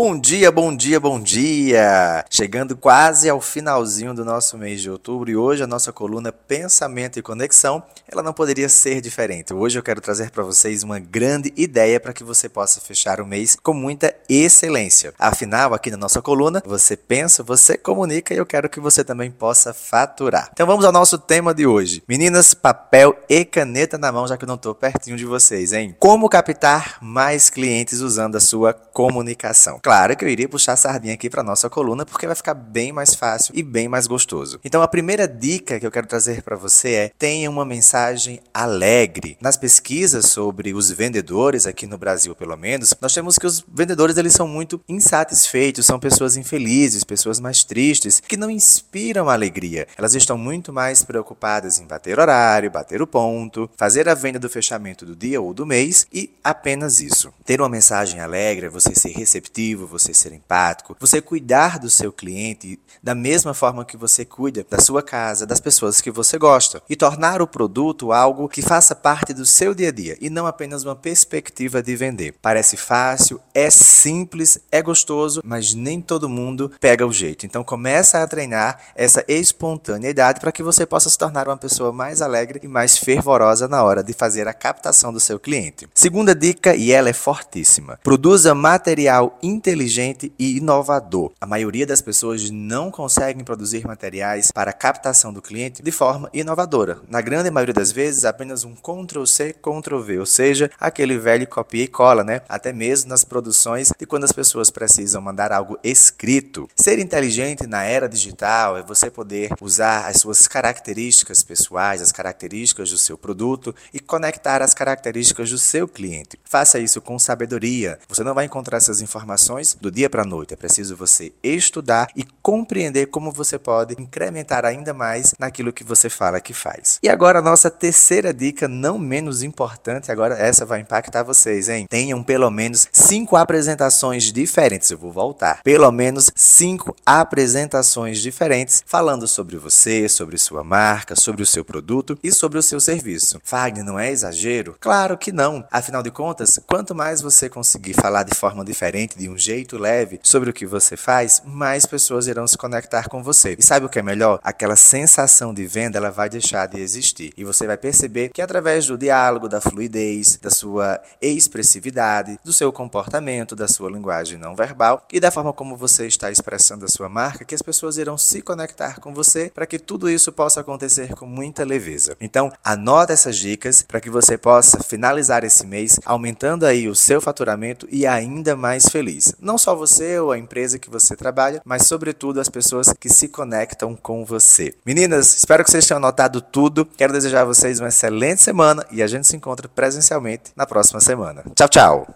Bom dia, bom dia, bom dia! Chegando quase ao finalzinho do nosso mês de outubro e hoje a nossa coluna Pensamento e Conexão, ela não poderia ser diferente. Hoje eu quero trazer para vocês uma grande ideia para que você possa fechar o mês com muita excelência. Afinal, aqui na nossa coluna, você pensa, você comunica e eu quero que você também possa faturar. Então vamos ao nosso tema de hoje. Meninas, papel e caneta na mão, já que eu não estou pertinho de vocês, hein? Como captar mais clientes usando a sua comunicação. Claro que eu iria puxar a sardinha aqui para nossa coluna porque vai ficar bem mais fácil e bem mais gostoso. Então a primeira dica que eu quero trazer para você é: tenha uma mensagem alegre. Nas pesquisas sobre os vendedores aqui no Brasil, pelo menos, nós temos que os vendedores eles são muito insatisfeitos, são pessoas infelizes, pessoas mais tristes, que não inspiram alegria. Elas estão muito mais preocupadas em bater horário, bater o ponto, fazer a venda do fechamento do dia ou do mês e apenas isso. Ter uma mensagem alegre é você ser receptivo você ser empático, você cuidar do seu cliente da mesma forma que você cuida da sua casa, das pessoas que você gosta e tornar o produto algo que faça parte do seu dia a dia e não apenas uma perspectiva de vender. Parece fácil, é simples, é gostoso, mas nem todo mundo pega o jeito. Então começa a treinar essa espontaneidade para que você possa se tornar uma pessoa mais alegre e mais fervorosa na hora de fazer a captação do seu cliente. Segunda dica, e ela é fortíssima. Produza material inteligente e inovador. A maioria das pessoas não conseguem produzir materiais para captação do cliente de forma inovadora. Na grande maioria das vezes, apenas um Ctrl-C, Ctrl-V, ou seja, aquele velho copia e cola, né? Até mesmo nas produções de quando as pessoas precisam mandar algo escrito. Ser inteligente na era digital é você poder usar as suas características pessoais, as características do seu produto e conectar as características do seu cliente. Faça isso com sabedoria. Você não vai encontrar essas informações informações do dia para a noite. É preciso você estudar e compreender como você pode incrementar ainda mais naquilo que você fala que faz. E agora a nossa terceira dica, não menos importante, agora essa vai impactar vocês, hein? Tenham pelo menos cinco apresentações diferentes. Eu vou voltar. Pelo menos cinco apresentações diferentes falando sobre você, sobre sua marca, sobre o seu produto e sobre o seu serviço. Fagner, não é exagero? Claro que não. Afinal de contas, quanto mais você conseguir falar de forma diferente de um jeito leve sobre o que você faz, mais pessoas irão se conectar com você. E sabe o que é melhor? Aquela sensação de venda ela vai deixar de existir. E você vai perceber que através do diálogo, da fluidez, da sua expressividade, do seu comportamento, da sua linguagem não verbal e da forma como você está expressando a sua marca, que as pessoas irão se conectar com você para que tudo isso possa acontecer com muita leveza. Então, anota essas dicas para que você possa finalizar esse mês aumentando aí o seu faturamento e ainda mais feliz. Não só você ou a empresa que você trabalha, mas sobretudo as pessoas que se conectam com você. Meninas, espero que vocês tenham anotado tudo. Quero desejar a vocês uma excelente semana e a gente se encontra presencialmente na próxima semana. Tchau, tchau!